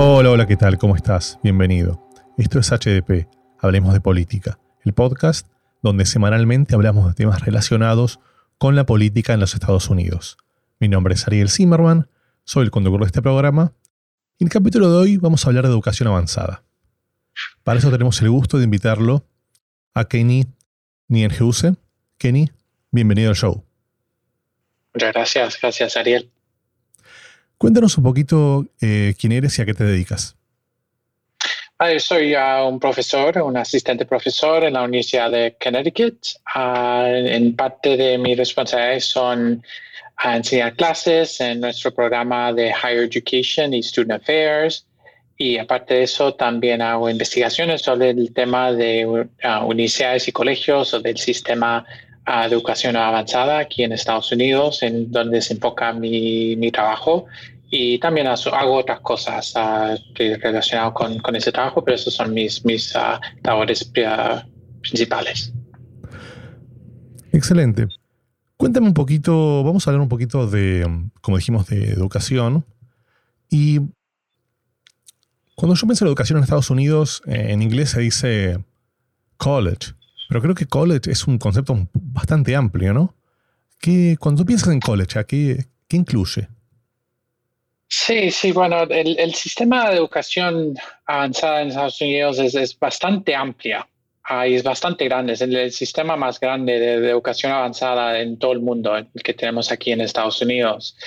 Hola, hola, ¿qué tal? ¿Cómo estás? Bienvenido. Esto es HDP, Hablemos de Política, el podcast donde semanalmente hablamos de temas relacionados con la política en los Estados Unidos. Mi nombre es Ariel Zimmerman, soy el conductor de este programa y en el capítulo de hoy vamos a hablar de educación avanzada. Para eso tenemos el gusto de invitarlo a Kenny Nienheuse. Kenny, bienvenido al show. Muchas gracias, gracias Ariel. Cuéntanos un poquito eh, quién eres y a qué te dedicas. Ah, soy un profesor, un asistente profesor en la Universidad de Connecticut. Ah, en parte de mis responsabilidades son enseñar clases en nuestro programa de Higher Education y Student Affairs. Y aparte de eso, también hago investigaciones sobre el tema de uh, universidades y colegios o del sistema de educación avanzada aquí en Estados Unidos, en donde se enfoca mi, mi trabajo. Y también hago otras cosas uh, relacionadas con, con, ese trabajo, pero esos son mis, mis labores principales. Excelente. Cuéntame un poquito, vamos a hablar un poquito de, como dijimos, de educación. Y cuando yo pienso en educación en Estados Unidos, en inglés se dice college. Pero creo que college es un concepto bastante amplio, ¿no? ¿Qué, cuando piensas en college, qué, qué incluye? Sí, sí, bueno, el, sistema de educación avanzada en Estados Unidos es, bastante amplia y es bastante grande. Es el, sistema más grande de, educación avanzada en todo el mundo, el que tenemos aquí en Estados Unidos.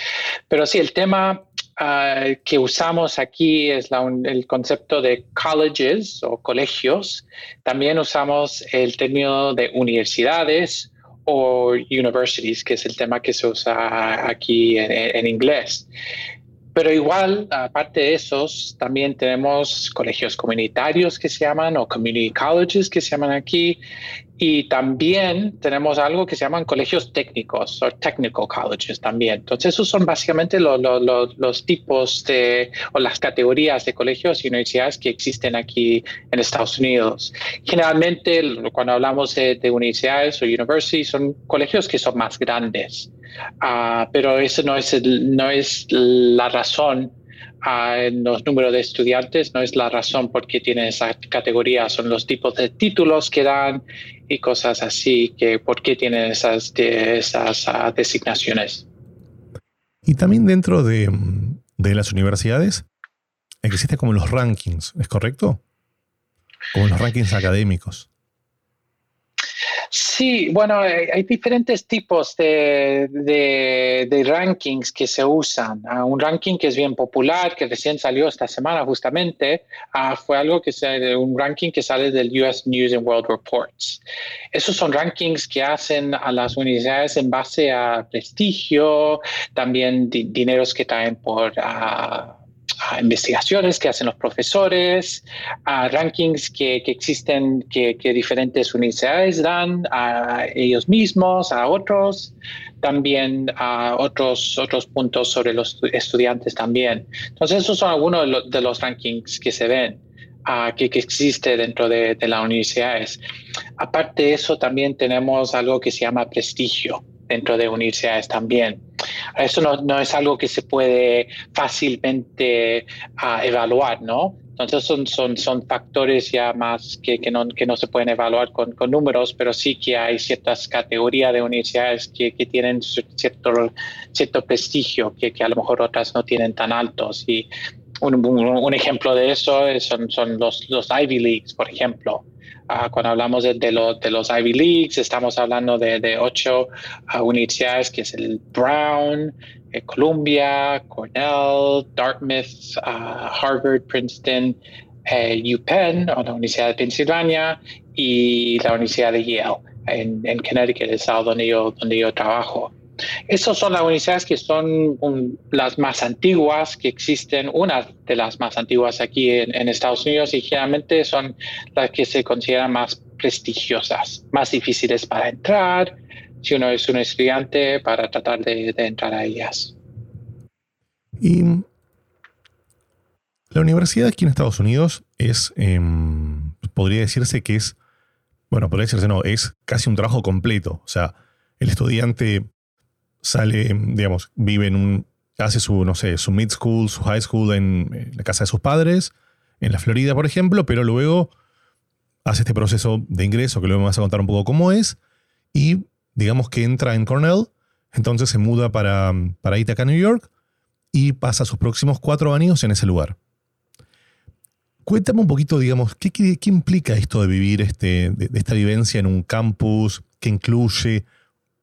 Pero sí, el tema ah, que usamos aquí es el concepto de colleges o colegios. También usamos el término de universidades o universities, que es el tema que se usa aquí en inglés. Pero igual, aparte de esos, también tenemos colegios comunitarios que se llaman o community colleges que se llaman aquí. Y también tenemos algo que se llaman colegios técnicos o technical colleges también. Entonces, esos son básicamente los tipos de o las categorías de colegios y universidades que existen aquí en Estados Unidos. Generalmente, cuando hablamos de, de universidades o universities, son colegios que son más grandes. Ah, pero eso no es, no es la razón en los números de estudiantes, no es la razón por qué tienen esa categoría, son los tipos de títulos que dan y cosas así, que por qué tienen esas, esas ah, designaciones. Y también dentro de, de las universidades existen como los rankings, ¿es correcto? Como los rankings académicos. Sí, bueno, hay, diferentes tipos de, rankings que se usan. Ah, un ranking que es bien popular, que recién salió esta semana justamente, uh, fue algo que se, un ranking que sale del US News and World Reports. Esos son rankings que hacen a las universidades en base a prestigio, también dineros que traen por... Uh, investigaciones que hacen los profesores, a rankings que, que existen, que, que, diferentes universidades dan a ellos mismos, a otros, también a otros, otros puntos sobre los estudiantes también. Entonces, esos son algunos de los, rankings que se ven. Uh, que, que, existe dentro de, de las universidades. Aparte de eso, también tenemos algo que se llama prestigio dentro de universidades también. Eso no, no es algo que se puede fácilmente uh, evaluar, ¿no? Entonces son, son, son factores ya más que, que, no, que no se pueden evaluar con, con números, pero sí que hay ciertas categorías de universidades que, que tienen cierto, cierto prestigio que, que, a lo mejor otras no tienen tan altos. Y un, un, ejemplo de eso son, son los, los Ivy Leagues, por ejemplo. Uh, cuando hablamos de, de, lo, de, los Ivy Leagues, estamos hablando de, ocho uh, universidades, que es el Brown, eh, Columbia, Cornell, Dartmouth, uh, Harvard, Princeton, eh, UPenn, o la Universidad de Pensilvania, y la Universidad de Yale, en, en Connecticut, el estado donde yo, donde yo trabajo. Esas son las universidades que son las más antiguas que existen, una de las más antiguas aquí en, Estados Unidos y generalmente son las que se consideran más prestigiosas, más difíciles para entrar, si uno es un estudiante, para tratar de, entrar a ellas. Y la universidad aquí en Estados Unidos es, em, podría decirse que es, bueno, podría decirse no, es casi un trabajo completo. O sea, el estudiante sale, digamos, vive en un hace su, no sé, su mid school, su high school en, la casa de sus padres, en la Florida, por ejemplo, pero luego hace este proceso de ingreso, que luego me vas a contar un poco cómo es, y digamos que entra en Cornell, entonces se muda para, para Ithaca, New York, y pasa sus próximos cuatro años en ese lugar. Cuéntame un poquito, digamos, ¿qué, qué, implica esto de vivir este, de, esta vivencia en un campus que incluye...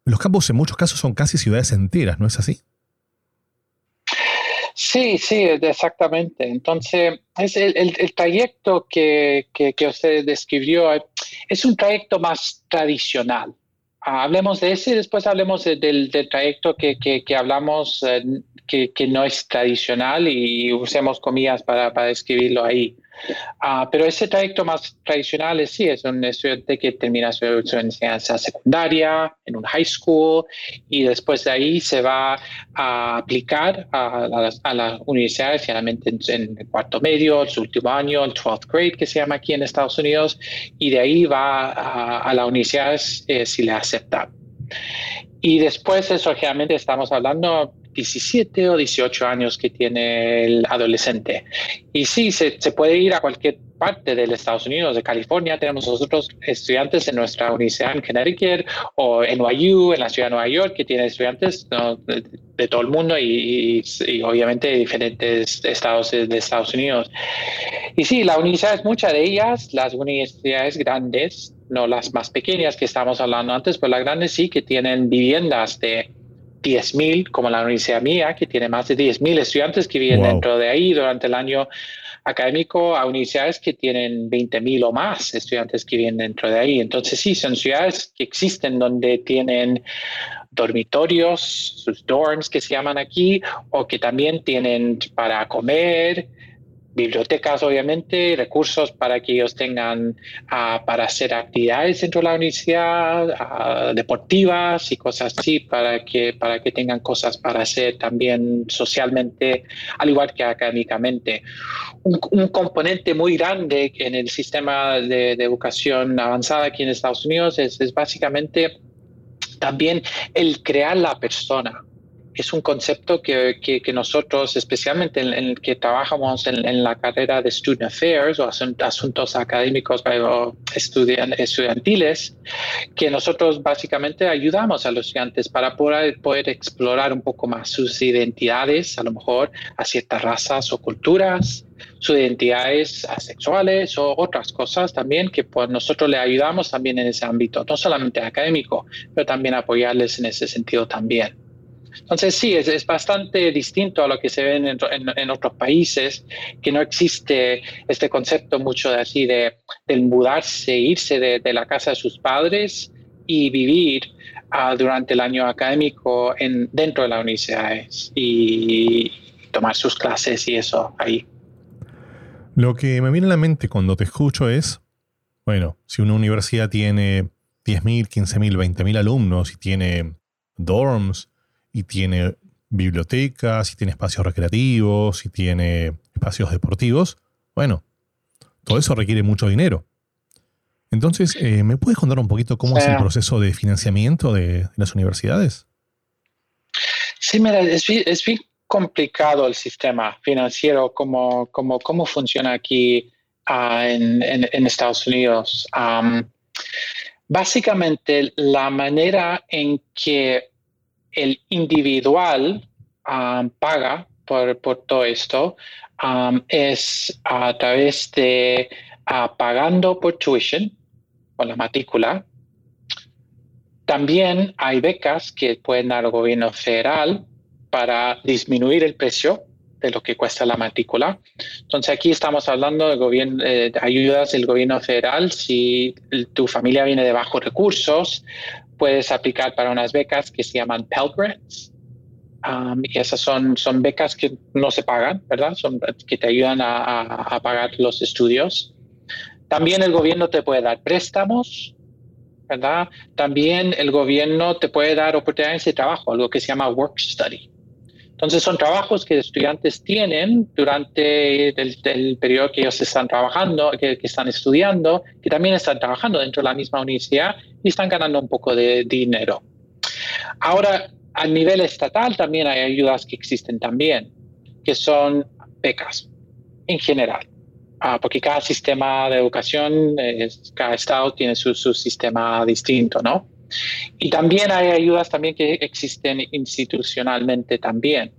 Los campus en muchos casos son casi ciudades enteras, ¿no es así? Sí, sí, exactamente. Entonces, es el, trayecto que, usted describió es un trayecto más tradicional. Hablemos de ese y después hablemos del, trayecto que, hablamos eh, que, no es tradicional y usemos comillas para, para describirlo ahí. Ah, pero ese trayecto más tradicional es sí, es un estudiante que termina su, enseñanza secundaria en un high school y después de ahí se va a aplicar a, las, a universidades, finalmente en, el cuarto medio, su último año, el 12th grade que se llama aquí en Estados Unidos, y de ahí va a, la universidad eh, si le aceptan. Y después eso, generalmente estamos hablando 17 o 18 años que tiene el adolescente. Y sí, se, puede ir a cualquier parte del Estados Unidos, de California. Tenemos nosotros estudiantes en nuestra universidad en Connecticut o en NYU, en la ciudad de Nueva York, que tiene estudiantes de, todo el mundo y, obviamente de diferentes estados de, Estados Unidos. Y sí, la universidad es muchas de ellas, las universidades grandes, no las más pequeñas que estábamos hablando antes, pero las grandes sí que tienen viviendas de 10.000, como la universidad mía, que tiene más de 10.000 estudiantes que viven dentro de ahí durante el año académico, a universidades que tienen 20.000 o más estudiantes que viven dentro de ahí. Entonces, sí, son ciudades que existen donde tienen dormitorios, sus dorms que se llaman aquí, o que también tienen para comer, bibliotecas, obviamente, recursos para que ellos tengan ah, para hacer actividades dentro de la universidad, ah, deportivas y cosas así, para que, para que tengan cosas para hacer también socialmente, al igual que académicamente. Un, componente muy grande en el sistema de, educación avanzada aquí en Estados Unidos es, es básicamente también el crear la persona es un concepto que, que, nosotros, especialmente en, el que trabajamos en, la carrera de Student Affairs o asuntos académicos o estudiantiles, que nosotros básicamente ayudamos a los estudiantes para poder, poder explorar un poco más sus identidades, a lo mejor a ciertas razas o culturas, sus identidades asexuales o otras cosas también que pues, nosotros le ayudamos también en ese ámbito, no solamente académico, pero también apoyarles en ese sentido también. Entonces sí, es, bastante distinto a lo que se ve en, otros países, que no existe este concepto mucho de así de, mudarse, irse de, la casa de sus padres y vivir ah, durante el año académico en, dentro de las universidades y tomar sus clases y eso ahí. Lo que me viene a la mente cuando te escucho es, bueno, si una universidad tiene 10.000, 15.000, 20.000 alumnos y tiene dorms, y tiene bibliotecas, y tiene espacios recreativos, y tiene espacios deportivos, bueno, todo eso requiere mucho dinero. Entonces, eh, ¿me puedes contar un poquito cómo es el proceso de financiamiento de, las universidades? Sí, mira, es, bien complicado el sistema financiero, cómo, cómo, cómo funciona aquí ah, en, Estados Unidos. básicamente, la manera en que el individual um, paga por, todo esto um, es a través de uh, pagando por tuition o la matrícula. También hay becas que pueden dar el gobierno federal para disminuir el precio de lo que cuesta la matrícula. Entonces aquí estamos hablando de, gobierno, eh, de ayudas del gobierno federal. Si tu familia viene de bajos recursos, puedes aplicar para unas becas que se llaman Pell Grants. Um, y esas son, son becas que no se pagan, ¿verdad? Son que te ayudan a, a, pagar los estudios. También el gobierno te puede dar préstamos, ¿verdad? También el gobierno te puede dar oportunidades de trabajo, algo que se llama work study. Entonces son trabajos que estudiantes tienen durante el, periodo que ellos están trabajando, que, están estudiando, que también están trabajando dentro de la misma universidad y están ganando un poco de dinero. Ahora, a nivel estatal también hay ayudas que existen también, que son becas en general, ah, porque cada sistema de educación, cada estado tiene su, su sistema distinto, ¿no? Y también hay ayudas también que existen institucionalmente también,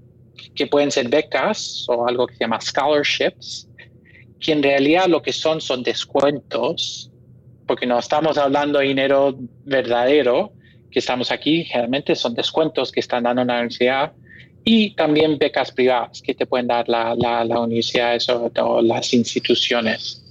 que pueden ser becas o algo que se llama scholarships, que en realidad lo que son son descuentos, porque no estamos hablando de dinero verdadero, que estamos aquí, generalmente son descuentos que están dando la universidad y también becas privadas que te pueden dar la, la, la universidad o las instituciones.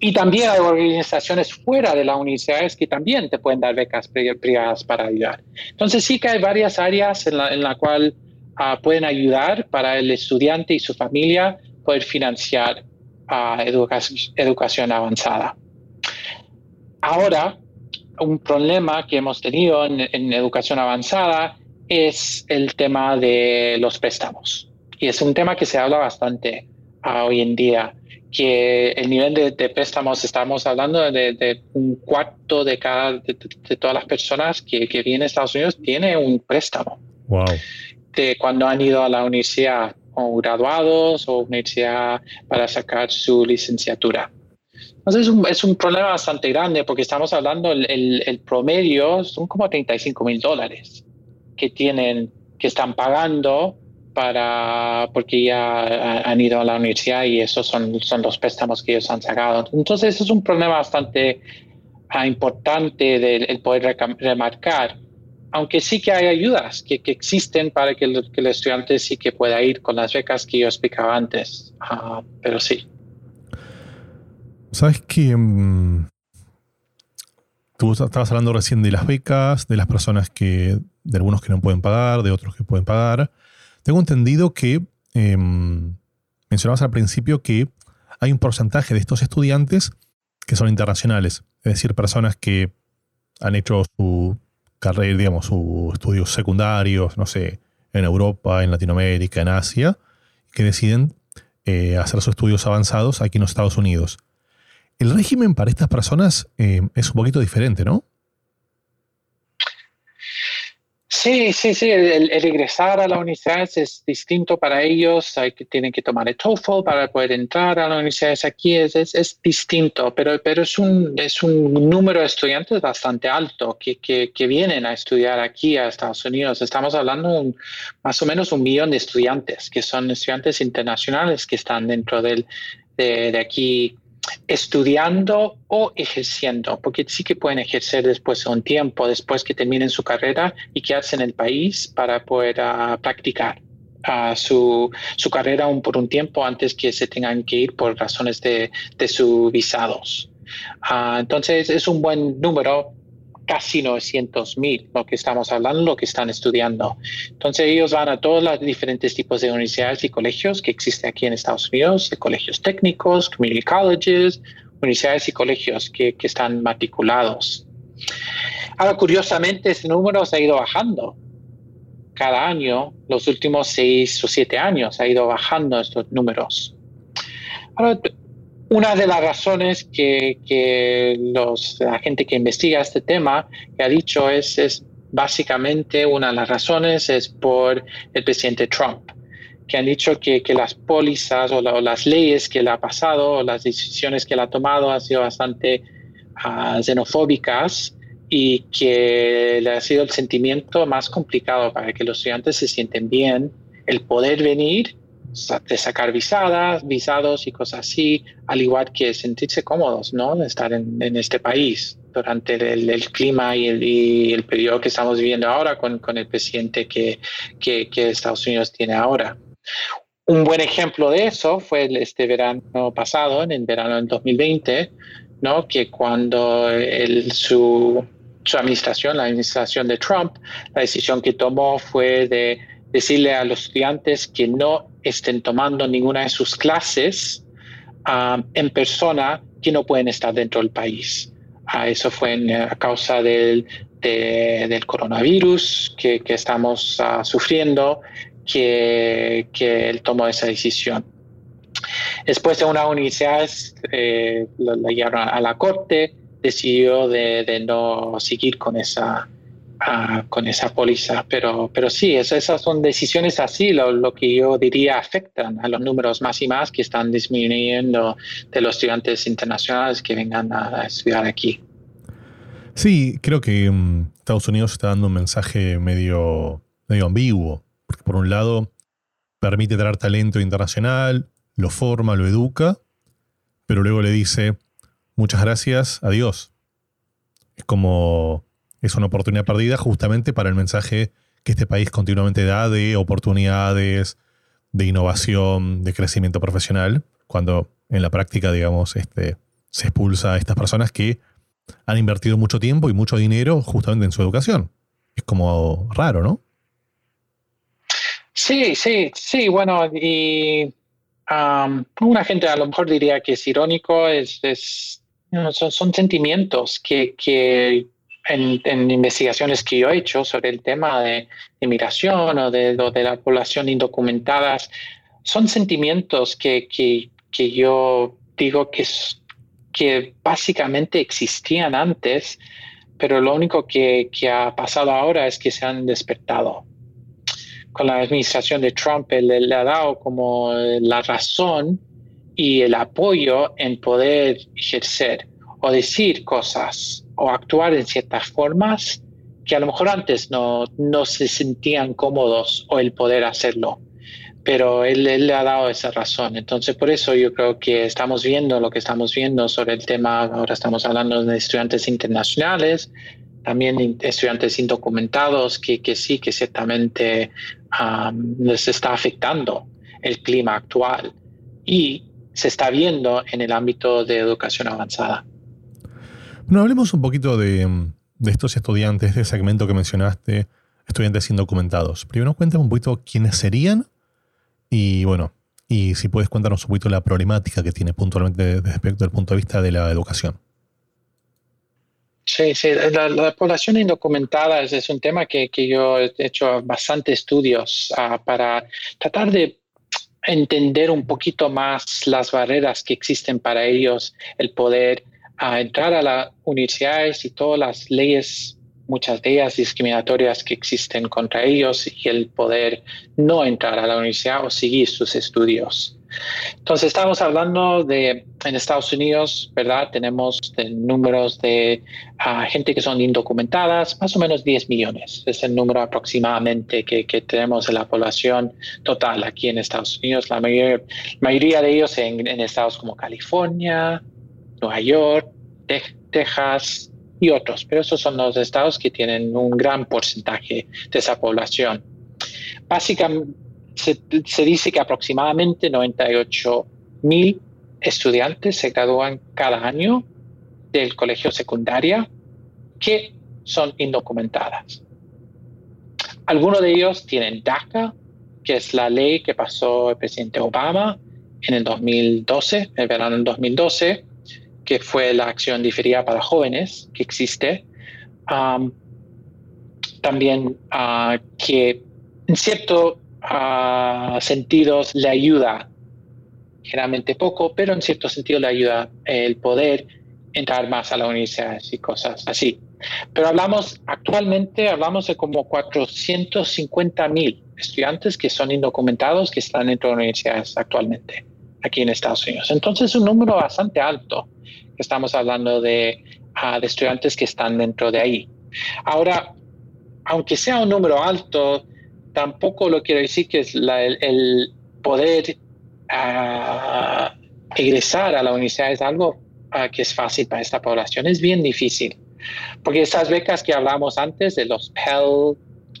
Y también hay organizaciones fuera de las universidades que también te pueden dar becas privadas para ayudar. Entonces sí que hay varias áreas en la, en la cual ah, pueden ayudar para el estudiante y su familia poder financiar uh, educación, educación avanzada. Ahora, un problema que hemos tenido en, educación avanzada es el tema de los préstamos. Y es un tema que se habla bastante uh, hoy en día que el nivel de, préstamos, estamos hablando de, un cuarto de cada de, todas las personas que, que, vienen a Estados Unidos tiene un préstamo. Wow. De cuando han ido a la universidad o graduados o universidad para sacar su licenciatura. Entonces es un, es un problema bastante grande porque estamos hablando, el, el, el promedio son como 35 mil dólares que tienen, que están pagando para porque ya han ido a la universidad y esos son, son los préstamos que ellos han sacado. Entonces, es un problema bastante uh, importante del el poder remarcar, aunque sí que hay ayudas que, que existen para que que el, estudiante sí que pueda ir con las becas que yo explicaba antes, uh, pero sí. Sabes que um, tú estabas hablando recién de las becas, de las personas que, de algunos que no pueden pagar, de otros que pueden pagar. Tengo entendido que eh, mencionabas al principio que hay un porcentaje de estos estudiantes que son internacionales, es decir, personas que han hecho su carrera, digamos, sus estudios secundarios, no sé, en Europa, en Latinoamérica, en Asia, que deciden eh, hacer sus estudios avanzados aquí en los Estados Unidos. El régimen para estas personas eh, es un poquito diferente, ¿no? Sí, sí, sí. El, el, regresar a la universidad es distinto para ellos. Hay que, tienen que tomar el TOEFL para poder entrar a la universidad. Aquí es, es, es, distinto, pero, pero es, un, es un número de estudiantes bastante alto que, que, vienen a estudiar aquí a Estados Unidos. Estamos hablando un, más o menos un millón de estudiantes, que son estudiantes internacionales que están dentro del, de, de aquí estudiando o ejerciendo, porque sí que pueden ejercer después de un tiempo, después que terminen su carrera y quedarse en el país para poder uh, practicar uh, su, su, carrera un, por un tiempo antes que se tengan que ir por razones de, de sus visados. Uh, entonces es un buen número casi 900 mil, lo que estamos hablando, lo que están estudiando. Entonces ellos van a todos los diferentes tipos de universidades y colegios que existen aquí en Estados Unidos, de colegios técnicos, community colleges, universidades y colegios que, que están matriculados. Ahora, curiosamente, ese número se ha ido bajando cada año, los últimos seis o siete años ha ido bajando estos números. Ahora, una de las razones que, la gente que investiga este tema ha dicho es, básicamente una de las razones es por el presidente Trump, que han dicho que, las pólizas o, la, o, las leyes que él ha pasado o las decisiones que él ha tomado han sido bastante uh, xenofóbicas y que le ha sido el sentimiento más complicado para que los estudiantes se sienten bien, el poder venir de sacar visadas, visados y cosas así, al igual que sentirse cómodos, ¿no? De estar en, en este país durante el, el clima y el, y el, periodo que estamos viviendo ahora con, con el presidente que, que, que, Estados Unidos tiene ahora. Un buen ejemplo de eso fue este verano pasado, en el verano del 2020, ¿no? Que cuando el, su, su administración, la administración de Trump, la decisión que tomó fue de decirle a los estudiantes que no estén tomando ninguna de sus clases uh, en persona que no pueden estar dentro del país. Uh, eso fue en, a causa del, de, del coronavirus que, que estamos uh, sufriendo, que, que, él tomó esa decisión. Después de una universidad, eh, la, llevaron a la corte, decidió de, de no seguir con esa ah, con esa póliza. Pero, pero sí, esas son decisiones así, lo, lo, que yo diría afectan a los números más y más que están disminuyendo de los estudiantes internacionales que vengan a, estudiar aquí. Sí, creo que mm, Estados Unidos está dando un mensaje medio, medio ambiguo. Porque por un lado permite traer talento internacional, lo forma, lo educa, pero luego le dice, muchas gracias, adiós. Es como, es una oportunidad perdida justamente para el mensaje que este país continuamente da de oportunidades, de innovación, de crecimiento profesional, cuando en la práctica, digamos, este, se expulsa a estas personas que han invertido mucho tiempo y mucho dinero justamente en su educación. Es como raro, ¿no? Sí, sí, sí, bueno, y una gente a lo mejor diría que es irónico, es, son, sentimientos que, en, investigaciones que yo he hecho sobre el tema de inmigración o de, de la población indocumentada, son sentimientos que, que, yo digo que, que básicamente existían antes, pero lo único que, que ha pasado ahora es que se han despertado. Con la administración de Trump, él, le ha dado como la razón y el apoyo en poder ejercer o decir cosas o actuar en ciertas formas que a lo mejor antes no, no se sentían cómodos o el poder hacerlo. Pero él, él, le ha dado esa razón. Entonces, por eso yo creo que estamos viendo lo que estamos viendo sobre el tema. Ahora estamos hablando de estudiantes internacionales, también estudiantes indocumentados, que, que sí, que ciertamente les está afectando el clima actual y se está viendo en el ámbito de educación avanzada. Bueno, hablemos un poquito de, estos estudiantes, de ese segmento que mencionaste, estudiantes indocumentados. Primero cuéntame un poquito quiénes serían y bueno, y si puedes contarnos un poquito la problemática que tiene puntualmente respecto del punto de vista de la educación. Sí, sí, la, población indocumentada es, un tema que, yo he hecho bastante estudios ah, para tratar de entender un poquito más las barreras que existen para ellos, el poder ah, entrar a las universidades y todas las leyes, muchas de ellas discriminatorias que existen contra ellos y el poder no entrar a la universidad o seguir sus estudios. Entonces, estamos hablando de, en Estados Unidos, ¿verdad? Tenemos números de ah, gente que son indocumentadas, más o menos 10 millones. Es el número aproximadamente que, tenemos de la población total aquí en Estados Unidos. La mayoría, de ellos en, estados como California, Nueva York, Texas y otros. Pero esos son los estados que tienen un gran porcentaje de esa población. Básicamente, se, dice que aproximadamente 98 mil estudiantes se gradúan cada año del colegio secundaria que son indocumentadas. Algunos de ellos tienen DACA, que es la ley que pasó el presidente Obama en el 2012, el verano del 2012, que fue la acción diferida para jóvenes que existe. también uh, que en cierto sentidos le ayuda, generalmente poco, pero en cierto sentido le ayuda el poder entrar más a la universidad y cosas así. Pero hablamos, actualmente hablamos de como 450 mil estudiantes que son indocumentados que están dentro de universidades actualmente aquí en Estados Unidos. Entonces es un número bastante alto estamos hablando de, ah, de estudiantes que están dentro de ahí. Ahora, aunque sea un número alto, tampoco lo quiero decir que es el, poder egresar a la universidad es algo ah, que es fácil para esta población. Es bien difícil. Porque esas becas que hablamos antes de los Pell,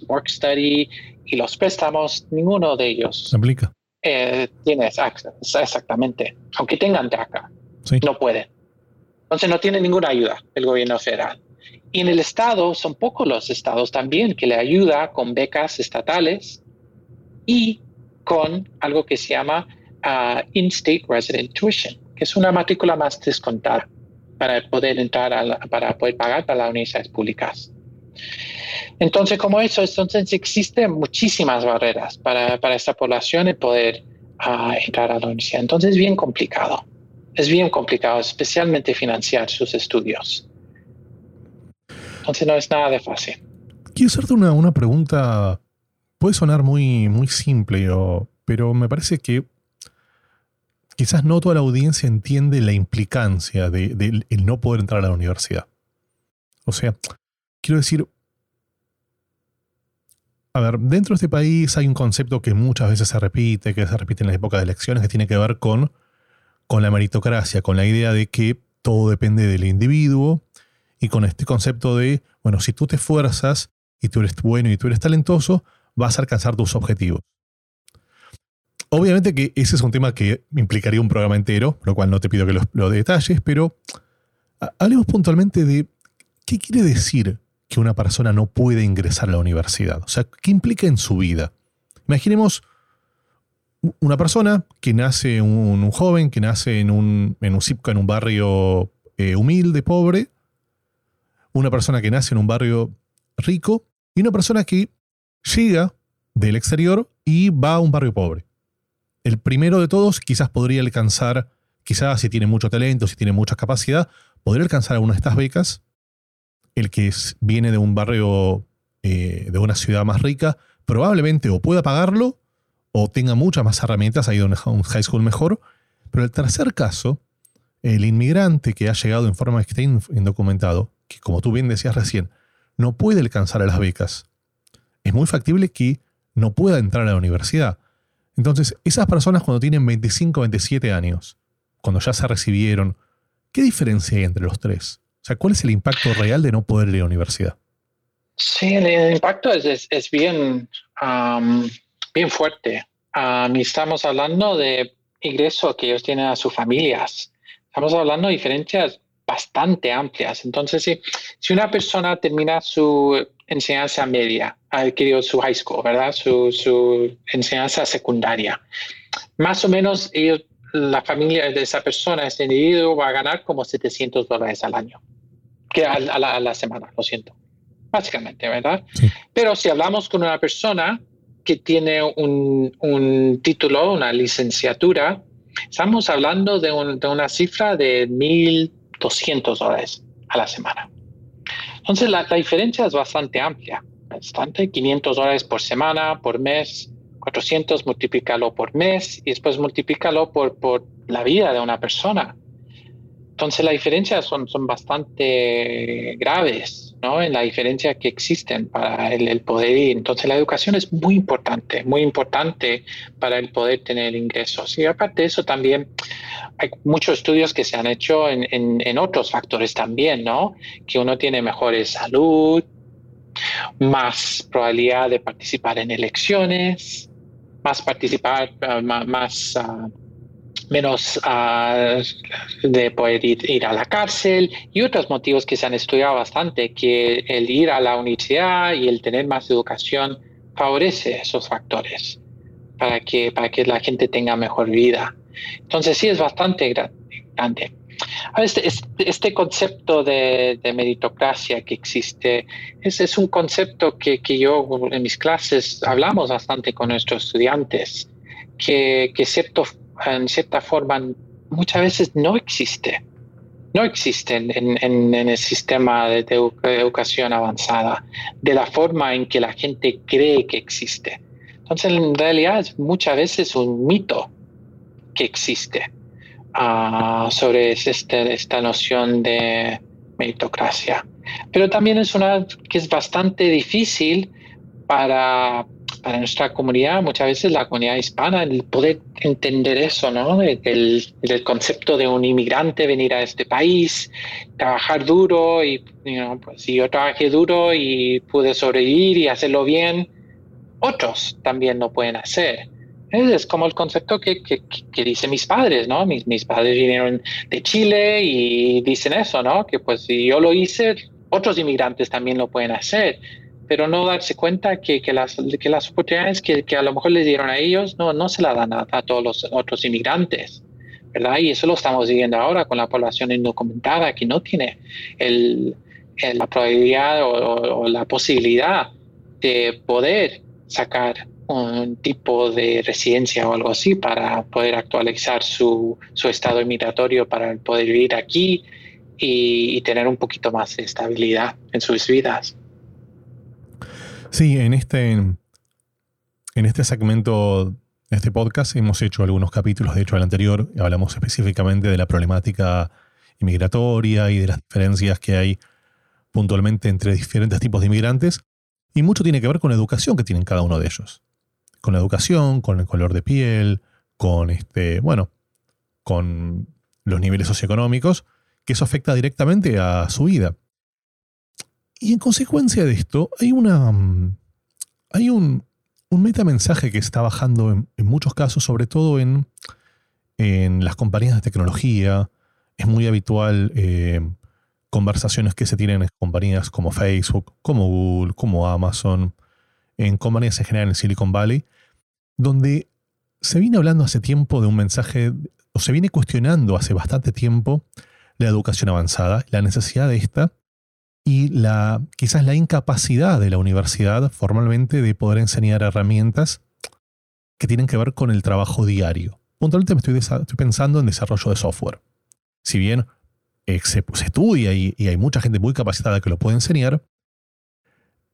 Work Study y los préstamos, ninguno de ellos aplica. Eh, tiene exactamente. Aunque tengan DACA, no pueden. Entonces no tiene ninguna ayuda el gobierno federal. Y en el estado son pocos los estados también que le ayuda con becas estatales y con algo que se llama uh, in-state resident tuition, que es una matrícula más descontada para poder entrar, para poder pagar para las universidades públicas. Entonces, como eso, entonces existen muchísimas barreras para, para esta población el poder uh, entrar a la universidad. Entonces, es bien complicado. Es bien complicado, especialmente financiar sus estudios. Entonces no es nada de fácil. quiero hacerte una, pregunta, puede sonar muy, muy simple, pero me parece que quizás no toda la audiencia entiende la implicancia de, el no poder entrar a la universidad. O sea, quiero decir, a ver, dentro de este país hay un concepto que muchas veces se repite, que se repite en las épocas de elecciones, que tiene que ver con, con la meritocracia, con la idea de que todo depende del individuo y con este concepto de, bueno, si tú te esfuerzas y tú eres bueno y tú eres talentoso, vas a alcanzar tus objetivos. Obviamente que ese es un tema que implicaría un programa entero, lo cual no te pido que lo, detalles, pero hablemos puntualmente de qué quiere decir que una persona no puede ingresar a la universidad. O sea, ¿qué implica en su vida? Imaginemos una persona que nace, un, joven que nace en un, en un en un barrio eh, humilde, pobre, una persona que nace en un barrio rico y una persona que llega del exterior y va a un barrio pobre. El primero de todos quizás podría alcanzar, quizás si tiene mucho talento, si tiene mucha capacidad, podría alcanzar alguna de estas becas. El que viene de un barrio, eh, de una ciudad más rica, probablemente o pueda pagarlo o tenga muchas más herramientas, ha ido a un high school mejor. Pero el tercer caso, el inmigrante que ha llegado en forma que está indocumentado, que como tú bien decías recién, no puede alcanzar a las becas. Es muy factible que no pueda entrar a la universidad. Entonces, esas personas cuando tienen 25, 27 años, cuando ya se recibieron, ¿qué diferencia hay entre los tres? O sea, ¿cuál es el impacto real de no poder ir a la universidad? Sí, el, impacto es, bien, bien fuerte. estamos hablando de ingresos que ellos tienen a sus familias. Estamos hablando de diferencias bastante amplias. Entonces, si, si una persona termina su enseñanza media, adquirió su high school, ¿verdad? Su, enseñanza secundaria. Más o menos ellos, la familia de esa persona, este individuo, va a ganar como 700 dólares al año, que a, la, semana, lo siento, básicamente, ¿verdad? Pero si hablamos con una persona que tiene un, un título, una licenciatura, estamos hablando de, de una cifra de 1.200 dólares a la semana. Entonces, la, diferencia es bastante amplia, bastante, 500 dólares por semana, por mes, 400, multiplícalo por mes y después multiplícalo por, por la vida de una persona. Entonces, las diferencias son, son bastante graves. ¿No? en la diferencia que existen para el, poder ir. Entonces la educación es muy importante, muy importante para el poder tener ingresos. Y aparte de eso también hay muchos estudios que se han hecho en, en, otros factores también, ¿no? Que uno tiene mejores salud, más probabilidad de participar en elecciones, más participar, ah, más... Ah, menos ah, de poder ir, a la cárcel y otros motivos que se han estudiado bastante, que el ir a la universidad y el tener más educación favorece esos factores para que, para que la gente tenga mejor vida. Entonces sí es bastante grande. Este, este, concepto de, meritocracia que existe es, es un concepto que, que, yo en mis clases hablamos bastante con nuestros estudiantes, que, que cierto en cierta forma muchas veces no existe. No existe en, el sistema de, educación avanzada de la forma en que la gente cree que existe. Entonces, en realidad, muchas veces un mito que existe ah, sobre este, esta noción de meritocracia. Pero también es una que es bastante difícil para para nuestra comunidad, muchas veces la comunidad hispana, el poder entender eso, ¿no? El, concepto de un inmigrante venir a este país, trabajar duro y, pues si yo trabajé duro y pude sobrevivir y hacerlo bien, otros también lo pueden hacer. Es como el concepto que, que, que dicen mis padres, ¿no? Mis, mis padres vinieron de Chile y dicen eso, ¿no? Que pues si yo lo hice, otros inmigrantes también lo pueden hacer pero no darse cuenta que, que, las, que las oportunidades que, que, a lo mejor les dieron a ellos no, no se las dan a, todos los otros inmigrantes. ¿verdad? Y eso lo estamos viviendo ahora con la población indocumentada que no tiene el, la probabilidad o, la posibilidad de poder sacar un tipo de residencia o algo así para poder actualizar su, su estado inmigratorio para poder vivir aquí y tener un poquito más de estabilidad en sus vidas. Sí, en este, en este segmento, en este podcast, hemos hecho algunos capítulos, de hecho, el anterior, hablamos específicamente de la problemática inmigratoria y de las diferencias que hay puntualmente entre diferentes tipos de inmigrantes. Y mucho tiene que ver con la educación que tienen cada uno de ellos. Con la educación, con el color de piel, con este, bueno, con los niveles socioeconómicos, que eso afecta directamente a su vida. Y en consecuencia de esto, hay una. Mm, hay un, un metamensaje que está bajando en, muchos casos, sobre todo en, en, las compañías de tecnología. Es muy habitual eh, conversaciones que se tienen en compañías como Facebook, como Google, como Amazon, en compañías en general en Silicon Valley, donde se viene hablando hace tiempo de un mensaje, o se viene cuestionando hace bastante tiempo la educación avanzada, la necesidad de esta y la, quizás la incapacidad de la universidad formalmente de poder enseñar herramientas que tienen que ver con el trabajo diario. Puntualmente me estoy, estoy pensando en desarrollo de software. Si bien se, se, estudia y, hay mucha gente muy capacitada que lo puede enseñar,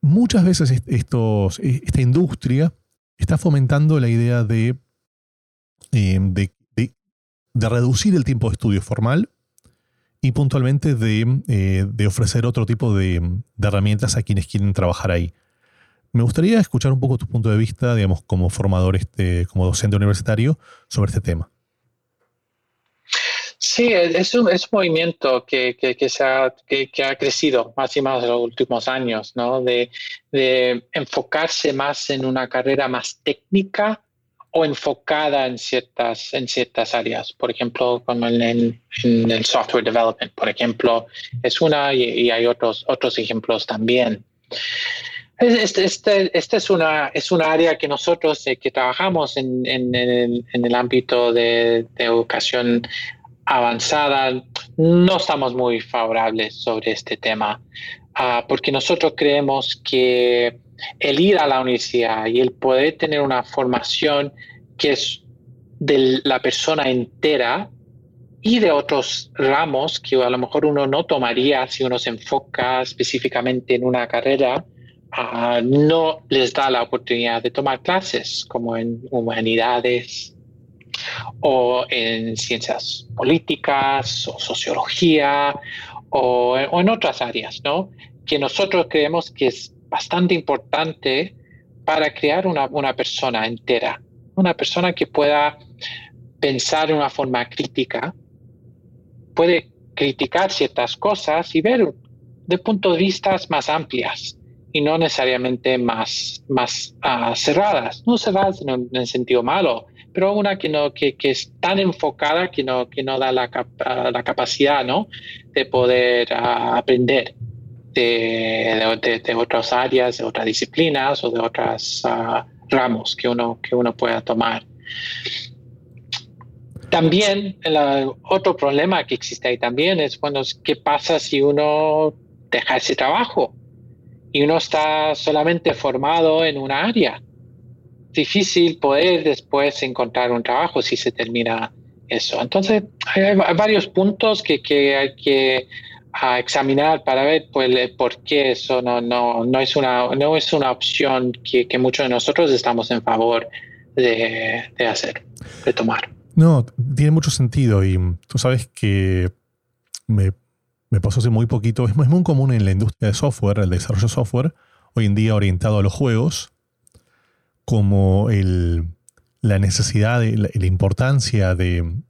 muchas veces e, esta industria está fomentando la idea de, eh, de, de reducir el tiempo de estudio formal y puntualmente eh, de, ofrecer otro tipo de, herramientas a quienes quieren trabajar ahí. Me gustaría escuchar un poco tu punto de vista, digamos, como formador, este, como docente universitario, sobre este tema. Sí, es un, es un movimiento que, que, se ha, que, ha crecido más y más en los últimos años, ¿no? De, de enfocarse más en una carrera más técnica o enfocada en ciertas, en ciertas áreas. Por ejemplo, como en, en, el software development, por ejemplo, es una y, hay otros, otros ejemplos también. Este, este, este, es, una, es una área que nosotros eh, que trabajamos en, en, el, en el ámbito de, de, educación avanzada no estamos muy favorables sobre este tema, uh, porque nosotros creemos que el ir a la universidad y el poder tener una formación que es de la persona entera y de otros ramos que a lo mejor uno no tomaría si uno se enfoca específicamente en una carrera, uh, no les da la oportunidad de tomar clases como en humanidades o en ciencias políticas o sociología o, o en otras áreas, ¿no? Que nosotros creemos que es bastante importante para crear una, una persona entera, una persona que pueda pensar de una forma crítica, puede criticar ciertas cosas y ver de puntos de vista más amplias y no necesariamente más, más uh, cerradas, no cerradas en, sentido malo, pero una que, no, que, que, es tan enfocada que no, que no da la, la capacidad ¿no? de poder uh, aprender de, otras áreas, de otras disciplinas o de otros ah, ramos que uno, que uno pueda tomar. También el otro problema que existe ahí también es, bueno, ¿qué pasa si uno deja ese trabajo y uno está solamente formado en una área? Difícil poder después encontrar un trabajo si se termina eso. Entonces, hay, varios puntos que, que hay que a examinar para ver pues, por qué eso no, no, no, es, una, no es una opción que, que muchos de nosotros estamos en favor de, de, hacer, de tomar. No, tiene mucho sentido y tú sabes que me, me pasó hace muy poquito, es muy común en la industria de software, el desarrollo de software, hoy en día orientado a los juegos, como la necesidad, de, la, importancia de,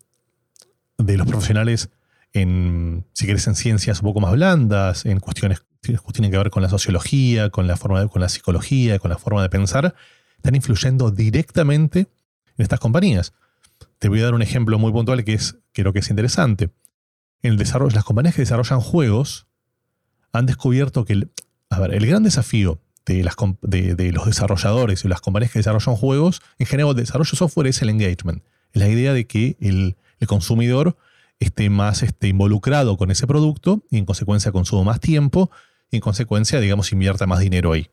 de los profesionales en, si querés, en ciencias un poco más blandas, en cuestiones que tienen que ver con la sociología, con la forma de, con la psicología, con la forma de pensar, están influyendo directamente en estas compañías. Te voy a dar un ejemplo muy puntual que es, creo que es interesante. En el desarrollo, las compañías que desarrollan juegos han descubierto que el, a ver, el gran desafío de, los desarrolladores y las compañías que desarrollan juegos, en general, el desarrollo de software es el engagement. Es la idea de que el, consumidor esté más involucrado con ese producto y en consecuencia consumo más tiempo y en consecuencia, digamos, invierta más dinero ahí.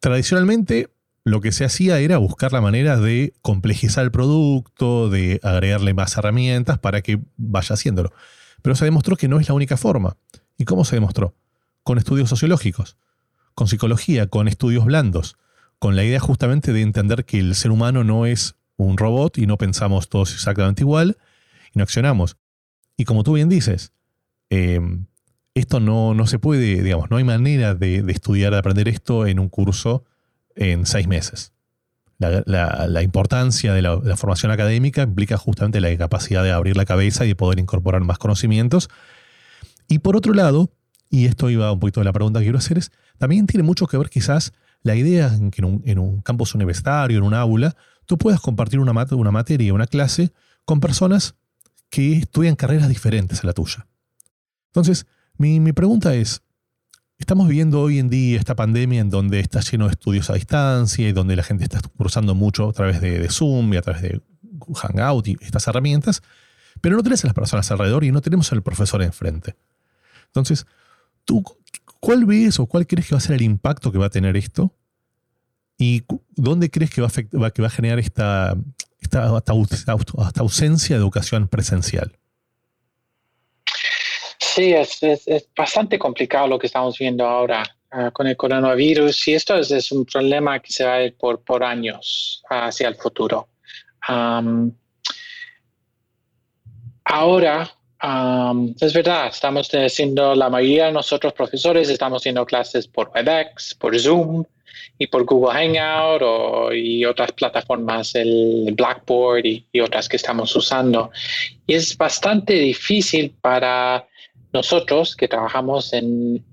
Tradicionalmente, lo que se hacía era buscar la manera de complejizar el producto, de agregarle más herramientas para que vaya haciéndolo. Pero se demostró que no es la única forma. ¿Y cómo se demostró? Con estudios sociológicos. Con psicología, con estudios blandos, con la idea justamente de entender que el ser humano no es un robot y no pensamos todos exactamente igual y no accionamos. Y como tú bien dices, eh, esto no, no, se puede, digamos, no hay manera de, estudiar, de aprender esto en un curso en seis meses. La, importancia de la, formación académica implica justamente la capacidad de abrir la cabeza y de poder incorporar más conocimientos. Y por otro lado, y esto iba un poquito de la pregunta que quiero hacer, es, también tiene mucho que ver quizás la idea en que en un, campus universitario, en un aula, tú puedas compartir una, una materia, una clase con personas que estudian carreras diferentes a la tuya. Entonces, mi, pregunta es, estamos viviendo hoy en día esta pandemia en donde está lleno de estudios a distancia y donde la gente está cruzando mucho a través de, Zoom y a través de Hangout y estas herramientas, pero no tenés a las personas alrededor y no tenemos al profesor enfrente. Entonces, ¿tú cuál ves o cuál crees que va a ser el impacto que va a tener esto? ¿Y dónde crees que va a, generar esta, esta, ausencia de educación presencial? Sí, es, bastante complicado lo que estamos viendo ahora ah, con el coronavirus y esto es, un problema que se va a ir por, por años hacia el futuro. ahora, es verdad, estamos haciendo, la mayoría de nosotros profesores estamos haciendo clases por WebEx, por Zoom y por Google Hangout y otras plataformas, el Blackboard y, otras que estamos usando. Y es bastante difícil para nosotros que trabajamos en,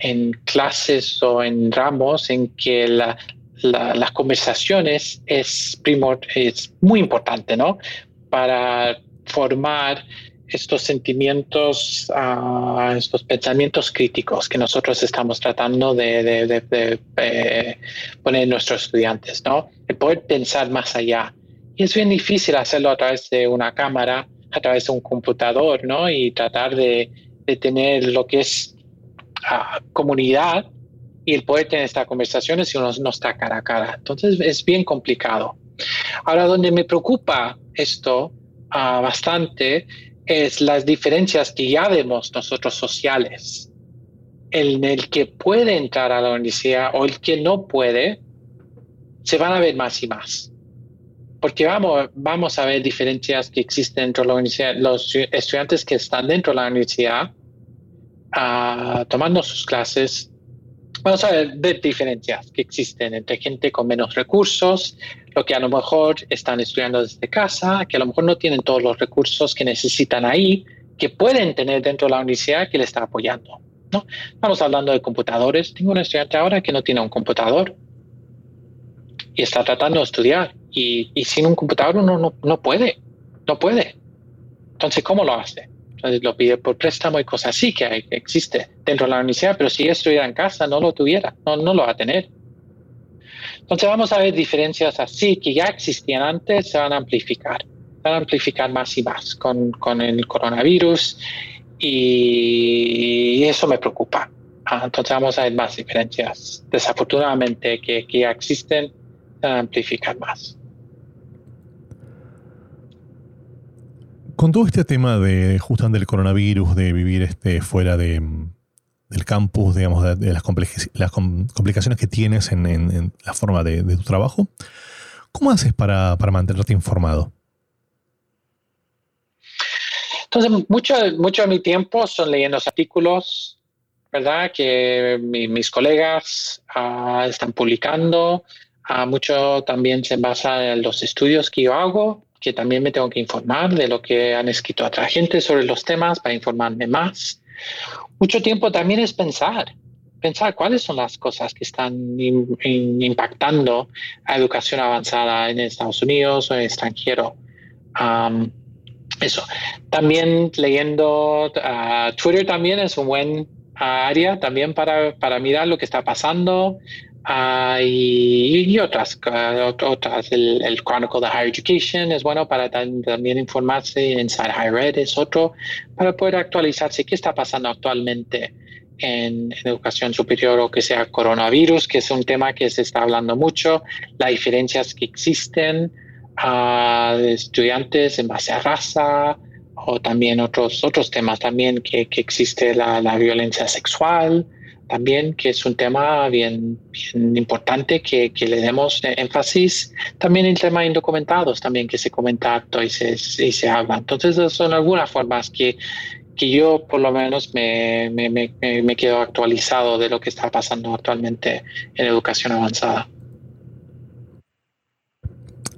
clases o en ramos en que las conversaciones es, primor, es muy importante, ¿no? Para formar estos sentimientos, ah, estos pensamientos críticos que nosotros estamos tratando de, poner en nuestros estudiantes, ¿no? El poder pensar más allá. Y es bien difícil hacerlo a través de una cámara, a través de un computador, ¿no? Y tratar de de tener lo que es ah, comunidad y el poder tener estas conversaciones si uno no está cara a cara. Entonces es bien complicado. Ahora, donde me preocupa esto ah, bastante es las diferencias que ya vemos nosotros sociales. En el que puede entrar a la universidad o el que no puede, se van a ver más y más. Porque vamos, vamos a ver diferencias que existen dentro de. Los estudiantes que están dentro de la universidad tomando sus clases, vamos a ver, diferencias que existen entre gente con menos recursos, lo que a lo mejor están estudiando desde casa, que a lo mejor no tienen todos los recursos que necesitan ahí, que pueden tener dentro de la universidad que le está apoyando. ¿no? Estamos hablando de computadores. Tengo un estudiante ahora que no tiene un computador y está tratando de estudiar y, sin un computador no, no, no puede, no puede. Entonces, ¿cómo lo hace? Lo pide por préstamo y cosas así que, existe dentro de la universidad, pero si estuviera en casa no lo tuviera, no, no lo va a tener. Entonces vamos a ver diferencias así que ya existían antes, se van a amplificar, van a amplificar más y más con, con el coronavirus y eso me preocupa. Ah, entonces vamos a ver más diferencias, desafortunadamente, que, que ya existen, se van a amplificar más. Con todo este tema de justamente del coronavirus, de vivir este, fuera de, del campus, digamos, de, las, las, complicaciones que tienes en, la forma de, tu trabajo, ¿cómo haces para, mantenerte informado? Entonces, mucho, mucho de mi tiempo son leyendo artículos, ¿verdad? Que mis colegas ah, están publicando. Uh, mucho también se basa en los estudios que yo hago que también me tengo que informar de lo que han escrito otra gente sobre los temas para informarme más. Mucho tiempo también es pensar, pensar cuáles son las cosas que están impactando a educación avanzada en Estados Unidos o en extranjero. eso. También leyendo uh, Twitter también es un buen área también para, para mirar lo que está pasando, y, otras, otras. El, el, Chronicle de Higher Education es bueno para también informarse, Inside Higher Ed es otro, para poder actualizarse qué está pasando actualmente en, educación superior o que sea coronavirus, que es un tema que se está hablando mucho, las diferencias que existen a estudiantes en base a raza o también otros, otros temas también que, que existe la, la violencia sexual también, que es un tema bien, importante que, le demos énfasis. También el tema de indocumentados, también que se comenta acto y se, y se habla. Entonces, son algunas formas que, que yo por lo menos me, me, me, me quedo actualizado de lo que está pasando actualmente en educación avanzada.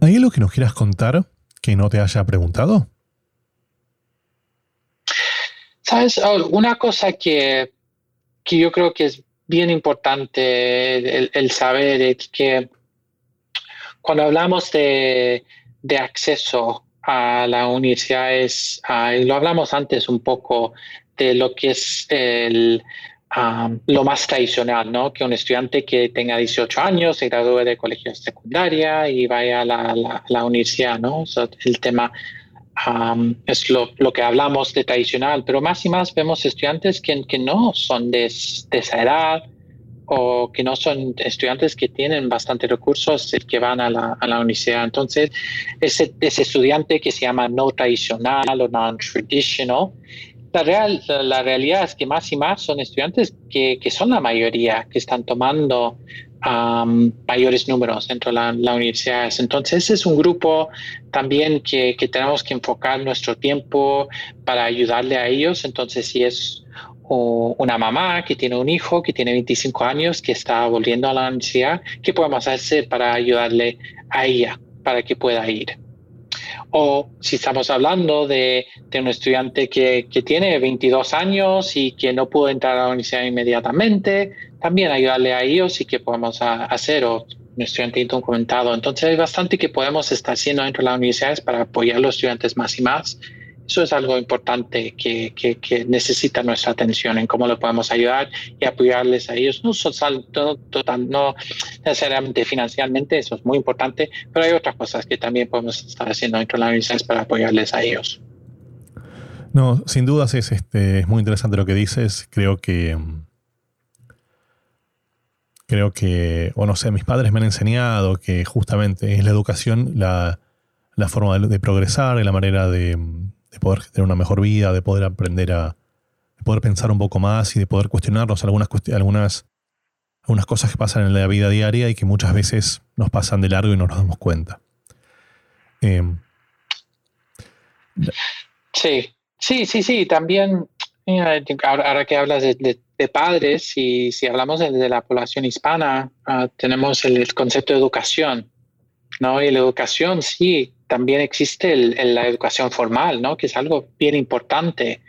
¿Hay algo que nos quieras contar que no te haya preguntado? Sabes, oh, una cosa que, que yo creo que es bien importante el, saber que cuando hablamos de, de acceso a la universidad es, lo hablamos antes un poco de lo que es el, lo más tradicional, ¿no? Que un estudiante que tenga 18 años se gradúe de colegio secundaria y vaya a la, la, universidad, ¿no? el tema es lo, lo, que hablamos de tradicional, pero más y más vemos estudiantes que, que no son de, de, esa edad o que no son estudiantes que tienen bastante recursos que van a la, a la universidad. Entonces, ese, ese estudiante que se llama no tradicional o non-traditional, la, real, la, realidad es que más y más son estudiantes que, que son la mayoría, que están tomando mayores números dentro de la universidades. Entonces, es un grupo también que, que, tenemos que enfocar nuestro tiempo para ayudarle a ellos. Entonces, si es una mamá que tiene un hijo que tiene 25 años que está volviendo a la universidad, ¿qué podemos hacer para ayudarle a ella para que pueda ir? O si estamos hablando de, un estudiante que, tiene 22 años y que no pudo entrar a la universidad inmediatamente, también ayudarle a ellos y qué podemos hacer o un estudiante comentado. Entonces hay bastante que podemos estar haciendo dentro de las universidades para apoyar a los estudiantes más y más eso es algo importante que, que, necesita nuestra atención en cómo le podemos ayudar y apoyarles a ellos. No, total, no necesariamente financieramente, eso es muy importante, pero hay otras cosas que también podemos estar haciendo dentro de la universidad para apoyarles a ellos. No, sin dudas es, este, es muy interesante lo que dices. Creo que creo que, o no sé, mis padres me han enseñado que justamente es la educación la, la forma de, progresar, y la manera de, de poder tener una mejor vida, de poder aprender a de poder pensar un poco más y de poder cuestionarnos algunas, algunas, algunas cosas que pasan en la vida diaria y que muchas veces nos pasan de largo y no nos damos cuenta. Em, sí, sí, sí, sí. También, ahora, que hablas de, padres, y si hablamos de, la población hispana, ah, tenemos el, el, concepto de educación, ¿no? Y la educación, sí, también existe la educación formal, ¿no? que es algo bien importante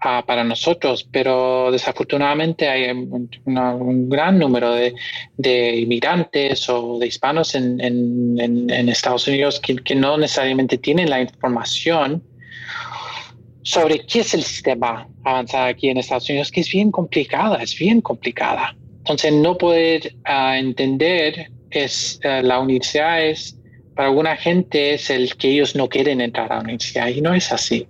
ah, para nosotros, pero desafortunadamente hay un, gran número de, inmigrantes o de hispanos en, Estados Unidos que, no necesariamente tienen la información sobre qué es el sistema avanzado aquí en Estados Unidos, que es bien complicada, es bien complicada. Entonces, no poder ah, entender es uh, la universidad es para alguna gente es el que ellos no quieren entrar a la universidad y no es así.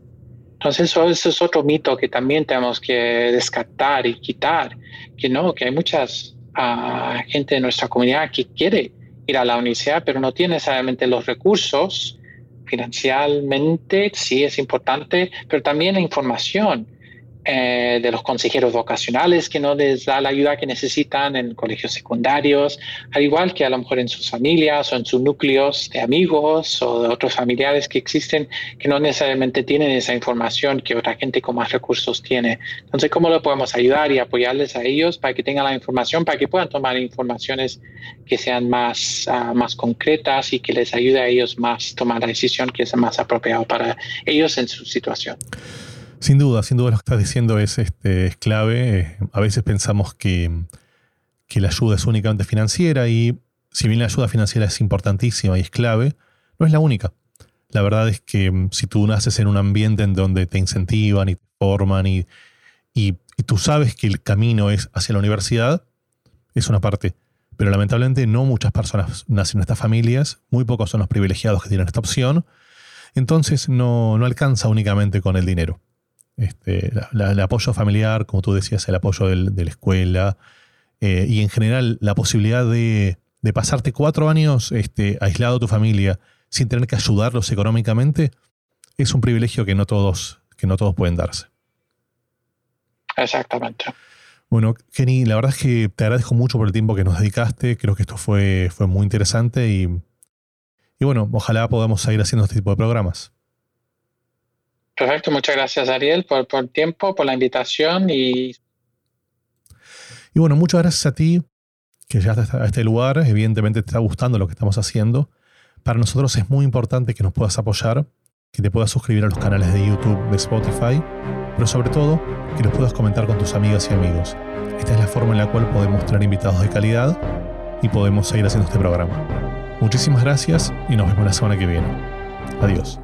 Entonces eso, es otro mito que también tenemos que descartar y quitar, que no, que hay muchas uh, gente de nuestra comunidad que quiere ir a la universidad, pero no tiene necesariamente los recursos financieramente, sí es importante, pero también la información eh, de los consejeros vocacionales que no les da la ayuda que necesitan en colegios secundarios, al igual que a lo mejor en sus familias o en sus núcleos de amigos o de otros familiares que existen que no necesariamente tienen esa información que otra gente con más recursos tiene. Entonces, ¿cómo le podemos ayudar y apoyarles a ellos para que tengan la información, para que puedan tomar informaciones que sean más, ah, más concretas y que les ayude a ellos más tomar la decisión que es más apropiada para ellos en su situación? Sin duda, sin duda lo que estás diciendo es, este, es clave. A veces pensamos que, la ayuda es únicamente financiera y si bien la ayuda financiera es importantísima y es clave, no es la única. La verdad es que mm, si tú naces en un ambiente en donde te incentivan y te forman y, y, tú sabes que el camino es hacia la universidad, es una parte. Pero lamentablemente no muchas personas nacen en estas familias, muy pocos son los privilegiados que tienen esta opción, entonces no, no alcanza únicamente con el dinero. Este, el apoyo familiar, como tú decías, el apoyo de la escuela eh, y en general la posibilidad de, pasarte cuatro años este, aislado de tu familia sin tener que ayudarlos económicamente es un privilegio que no todos, que no todos pueden darse. Exactamente. Bueno, Kenny, la verdad es que te agradezco mucho por el tiempo que nos dedicaste. Creo que esto fue, fue muy interesante y, y bueno, ojalá podamos seguir haciendo este tipo de programas. Perfecto, muchas gracias Ariel por, por el tiempo, por la invitación y... Y bueno, muchas gracias a ti que llegaste a este lugar. Evidentemente te está gustando lo que estamos haciendo. Para nosotros es muy importante que nos puedas apoyar, que te puedas suscribir a los canales de YouTube, de Spotify, pero sobre todo que los puedas comentar con tus amigas y amigos. Esta es la forma en la cual podemos tener invitados de calidad y podemos seguir haciendo este programa. Muchísimas gracias y nos vemos la semana que viene. Adiós.